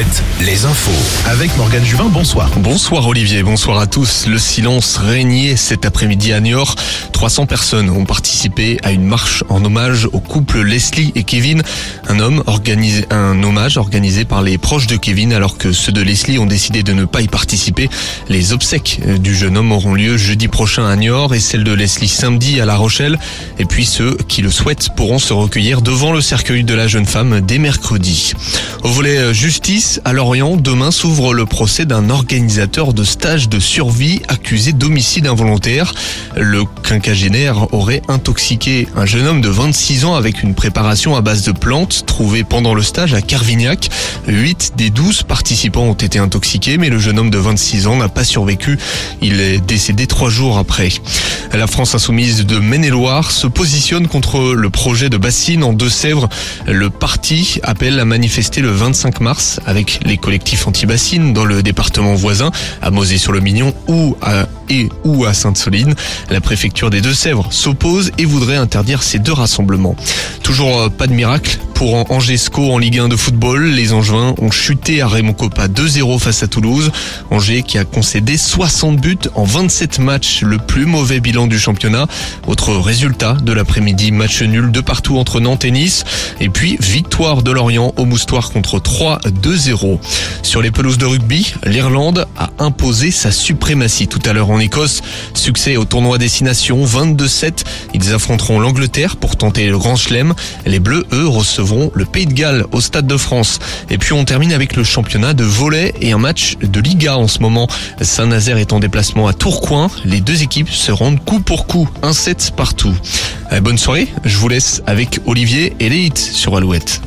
planète les infos. Avec Morgane Juvin, bonsoir. Bonsoir Olivier, bonsoir à tous. Le silence régnait cet après-midi à Niort. 300 personnes ont participé à une marche en hommage au couple Leslie et Kevin. Un homme organisé, un hommage organisé par les proches de Kevin alors que ceux de Leslie ont décidé de ne pas y participer. Les obsèques du jeune homme auront lieu jeudi prochain à Niort et celles de Leslie samedi à La Rochelle. Et puis ceux qui le souhaitent pourront se recueillir devant le cercueil de la jeune femme dès mercredi. Au volet justice, alors demain s'ouvre le procès d'un organisateur de stage de survie accusé d'homicide involontaire. Le quinquagénaire aurait intoxiqué un jeune homme de 26 ans avec une préparation à base de plantes trouvée pendant le stage à Carvignac. 8 des 12 participants ont été intoxiqués, mais le jeune homme de 26 ans n'a pas survécu. Il est décédé trois jours après. La France insoumise de Maine-et-Loire se positionne contre le projet de bassine en Deux-Sèvres. Le parti appelle à manifester le 25 mars avec les collectifs anti-bassines dans le département voisin, à Mosée-sur-le-Mignon ou à et ou à Sainte-Soline. La préfecture des Deux-Sèvres s'oppose et voudrait interdire ces deux rassemblements. Toujours pas de miracle pour Angesco en Ligue 1 de football. Les Angevins ont chuté à Raymond Coppa 2-0 face à Toulouse. Angers qui a concédé 60 buts en 27 matchs, le plus mauvais bilan du championnat. Autre résultat de l'après-midi, match nul de partout entre Nantes et Nice. Et puis victoire de Lorient au Moustoir contre 3-2-0. Sur les pelouses de rugby, l'Irlande a imposé sa suprématie tout à l'heure en Écosse. Succès au tournoi Destination 22-7. Ils affronteront l'Angleterre pour tenter le Grand Chelem. Les Bleus, eux, recevront le Pays de Galles au Stade de France. Et puis on termine avec le championnat de volet et un match de Liga en ce moment. Saint-Nazaire est en déplacement à Tourcoing. Les deux équipes se rendent coup pour coup, un set partout. Euh, bonne soirée, je vous laisse avec Olivier et Léit sur Alouette.